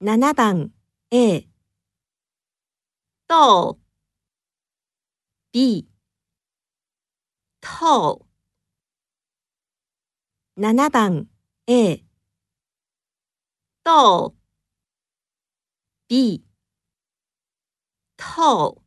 7番 A 豆 B 透7番 A 豆 B 透